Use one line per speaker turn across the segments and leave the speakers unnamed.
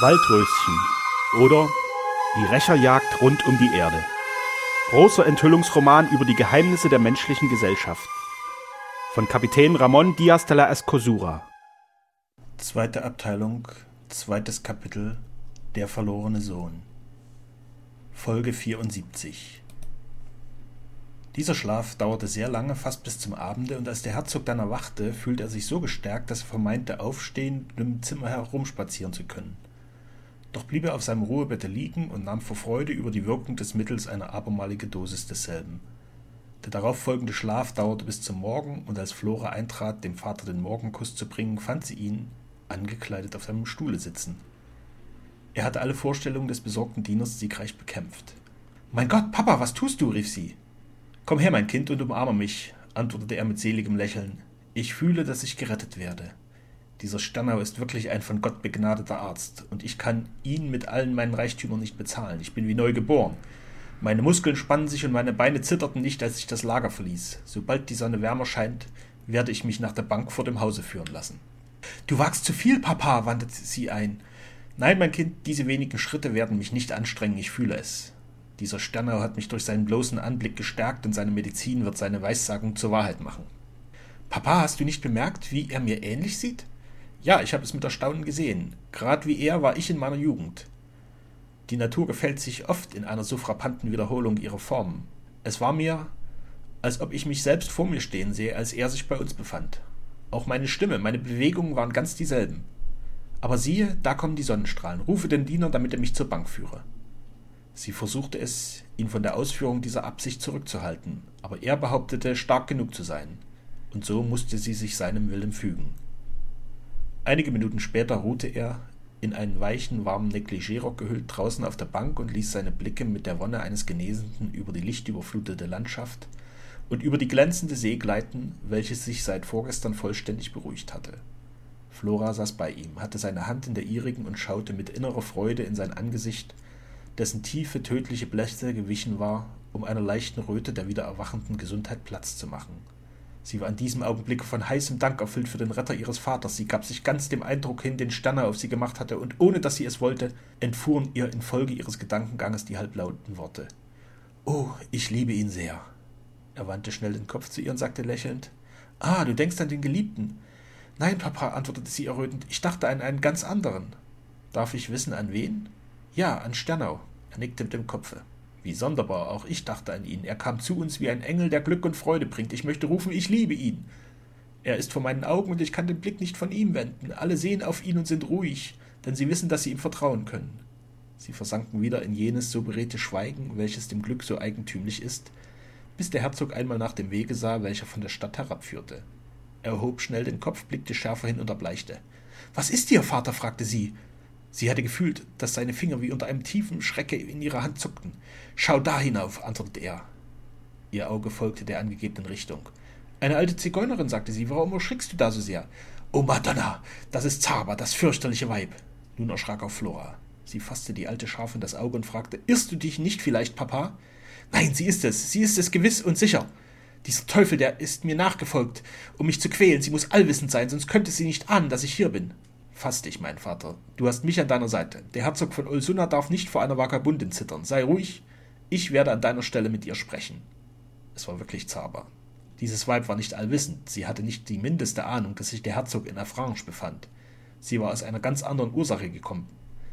Waldröschen oder Die Rächerjagd rund um die Erde. Großer Enthüllungsroman über die Geheimnisse der menschlichen Gesellschaft. Von Kapitän Ramon Diaz de la Escosura.
Zweite Abteilung, zweites Kapitel Der verlorene Sohn. Folge 74. Dieser Schlaf dauerte sehr lange, fast bis zum Abende, und als der Herzog dann erwachte, fühlte er sich so gestärkt, dass er vermeinte, aufstehen und im Zimmer herumspazieren zu können. Doch blieb er auf seinem Ruhebette liegen und nahm vor Freude über die Wirkung des Mittels eine abermalige Dosis desselben. Der darauffolgende Schlaf dauerte bis zum Morgen, und als Flora eintrat, dem Vater den Morgenkuss zu bringen, fand sie ihn, angekleidet, auf seinem Stuhle sitzen. Er hatte alle Vorstellungen des besorgten Dieners siegreich bekämpft. Mein Gott, Papa, was tust du? rief sie. Komm her, mein Kind, und umarme mich, antwortete er mit seligem Lächeln. Ich fühle, dass ich gerettet werde. Dieser Sternau ist wirklich ein von Gott begnadeter Arzt, und ich kann ihn mit allen meinen Reichtümern nicht bezahlen. Ich bin wie neu geboren. Meine Muskeln spannen sich und meine Beine zitterten nicht, als ich das Lager verließ. Sobald die Sonne wärmer scheint, werde ich mich nach der Bank vor dem Hause führen lassen. Du wagst zu viel, Papa, wandte sie ein. Nein, mein Kind, diese wenigen Schritte werden mich nicht anstrengen, ich fühle es. Dieser Sternau hat mich durch seinen bloßen Anblick gestärkt und seine Medizin wird seine Weissagung zur Wahrheit machen. Papa, hast du nicht bemerkt, wie er mir ähnlich sieht? Ja, ich habe es mit Erstaunen gesehen. Gerade wie er war ich in meiner Jugend. Die Natur gefällt sich oft in einer so frappanten Wiederholung ihrer Formen. Es war mir, als ob ich mich selbst vor mir stehen sehe, als er sich bei uns befand. Auch meine Stimme, meine Bewegungen waren ganz dieselben. Aber siehe, da kommen die Sonnenstrahlen. Rufe den Diener, damit er mich zur Bank führe. Sie versuchte es, ihn von der Ausführung dieser Absicht zurückzuhalten, aber er behauptete, stark genug zu sein, und so musste sie sich seinem Willen fügen. Einige Minuten später ruhte er, in einen weichen, warmen Negligérock gehüllt, draußen auf der Bank und ließ seine Blicke mit der Wonne eines Genesenden über die lichtüberflutete Landschaft und über die glänzende See gleiten, welche sich seit vorgestern vollständig beruhigt hatte. Flora saß bei ihm, hatte seine Hand in der ihrigen und schaute mit innerer Freude in sein Angesicht, dessen tiefe, tödliche Blässe gewichen war, um einer leichten Röte der wieder erwachenden Gesundheit Platz zu machen. Sie war in diesem Augenblick von heißem Dank erfüllt für den Retter ihres Vaters. Sie gab sich ganz dem Eindruck hin, den Sterne auf sie gemacht hatte, und ohne dass sie es wollte, entfuhren ihr infolge ihres Gedankenganges die halblauten Worte. Oh, ich liebe ihn sehr. Er wandte schnell den Kopf zu ihr und sagte lächelnd: Ah, du denkst an den Geliebten. Nein, Papa, antwortete sie errötend, ich dachte an einen ganz anderen. Darf ich wissen, an wen? Ja, an Sternau. Er nickte mit dem Kopfe. Wie sonderbar, auch ich dachte an ihn. Er kam zu uns wie ein Engel, der Glück und Freude bringt. Ich möchte rufen, ich liebe ihn. Er ist vor meinen Augen und ich kann den Blick nicht von ihm wenden. Alle sehen auf ihn und sind ruhig, denn sie wissen, dass sie ihm vertrauen können. Sie versanken wieder in jenes so beredte Schweigen, welches dem Glück so eigentümlich ist, bis der Herzog einmal nach dem Wege sah, welcher von der Stadt herabführte. Er erhob schnell den Kopf, blickte schärfer hin und erbleichte. Was ist dir, Vater? fragte sie. Sie hatte gefühlt, dass seine Finger wie unter einem tiefen Schrecke in ihrer Hand zuckten. Schau da hinauf, antwortete er. Ihr Auge folgte der angegebenen Richtung. Eine alte Zigeunerin, sagte sie, warum erschrickst du da so sehr? Oh Madonna, das ist Zaba, das fürchterliche Weib. Nun erschrak auch Flora. Sie fasste die alte scharf in das Auge und fragte, Irrst du dich nicht vielleicht, Papa? Nein, sie ist es, sie ist es gewiss und sicher. Dieser Teufel, der ist mir nachgefolgt, um mich zu quälen. Sie muss allwissend sein, sonst könnte sie nicht ahnen, dass ich hier bin. Fass dich, mein Vater. Du hast mich an deiner Seite. Der Herzog von Ulsuna darf nicht vor einer Vagabundin zittern. Sei ruhig. Ich werde an deiner Stelle mit ihr sprechen. Es war wirklich Zaba. Dieses Weib war nicht allwissend. Sie hatte nicht die mindeste Ahnung, dass sich der Herzog in Afrange befand. Sie war aus einer ganz anderen Ursache gekommen.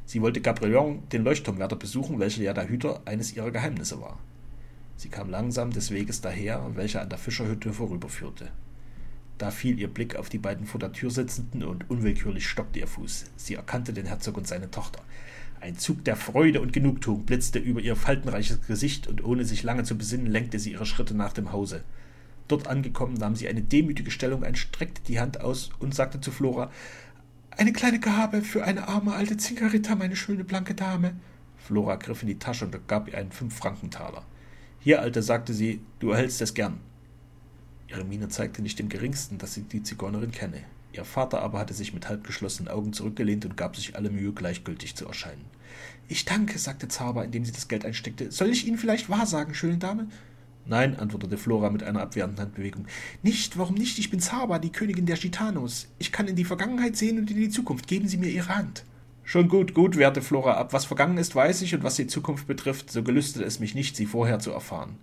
Sie wollte Gabrielon, den Leuchtturmwärter, besuchen, welcher ja der Hüter eines ihrer Geheimnisse war. Sie kam langsam des Weges daher, welcher an der Fischerhütte vorüberführte. Da fiel ihr Blick auf die beiden vor der Tür sitzenden und unwillkürlich stockte ihr Fuß. Sie erkannte den Herzog und seine Tochter. Ein Zug der Freude und Genugtuung blitzte über ihr faltenreiches Gesicht, und ohne sich lange zu besinnen, lenkte sie ihre Schritte nach dem Hause. Dort angekommen, nahm sie eine demütige Stellung ein, streckte die Hand aus und sagte zu Flora Eine kleine Gabe für eine arme alte Zinkerritter, meine schöne blanke Dame. Flora griff in die Tasche und gab ihr einen Fünf-Frankentaler. Hier, Alte, sagte sie, du erhältst es gern. Ihre Miene zeigte nicht im geringsten, dass sie die Zigeunerin kenne. Ihr Vater aber hatte sich mit halbgeschlossenen Augen zurückgelehnt und gab sich alle Mühe, gleichgültig zu erscheinen. Ich danke, sagte Zauber, indem sie das Geld einsteckte. Soll ich Ihnen vielleicht wahrsagen, schöne Dame? Nein, antwortete Flora mit einer abwehrenden Handbewegung. Nicht, warum nicht? Ich bin Zauber, die Königin der Gitanos. Ich kann in die Vergangenheit sehen und in die Zukunft. Geben Sie mir Ihre Hand. Schon gut, gut, wehrte Flora ab. Was vergangen ist, weiß ich, und was die Zukunft betrifft, so gelüstet es mich nicht, sie vorher zu erfahren.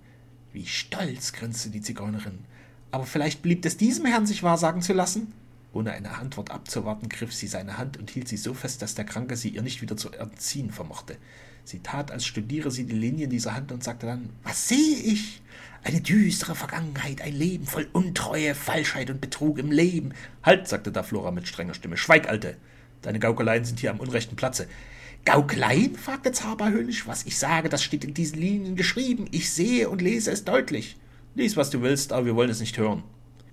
Wie stolz, grinste die Zigeunerin. Aber vielleicht blieb es diesem Herrn, sich wahrsagen zu lassen? Ohne eine Antwort abzuwarten, griff sie seine Hand und hielt sie so fest, dass der Kranke sie ihr nicht wieder zu entziehen vermochte. Sie tat, als studiere sie die Linien dieser Hand und sagte dann, was sehe ich? Eine düstere Vergangenheit, ein Leben voll Untreue, Falschheit und Betrug im Leben.
Halt, sagte da Flora mit strenger Stimme, schweig, Alte. Deine Gaukeleien sind hier am unrechten Platze.
Gaukeleien? fragte Zaber höhnisch. Was ich sage, das steht in diesen Linien geschrieben. Ich sehe und lese es deutlich.
Lies, was du willst, aber wir wollen es nicht hören.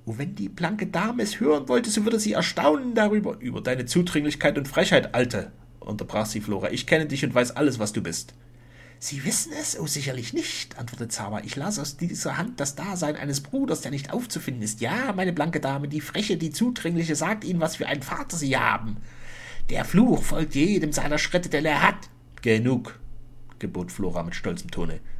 Oh, wenn die blanke Dame es hören wollte, so würde sie erstaunen darüber.
Über deine Zudringlichkeit und Frechheit, Alte, unterbrach sie Flora. Ich kenne dich und weiß alles, was du bist.
Sie wissen es? Oh, sicherlich nicht, antwortete Zauber. Ich las aus dieser Hand das Dasein eines Bruders, der nicht aufzufinden ist. Ja, meine blanke Dame, die Freche, die Zudringliche sagt Ihnen, was für einen Vater Sie haben. Der Fluch folgt jedem seiner Schritte, den er hat.
Genug, gebot Flora mit stolzem Tone.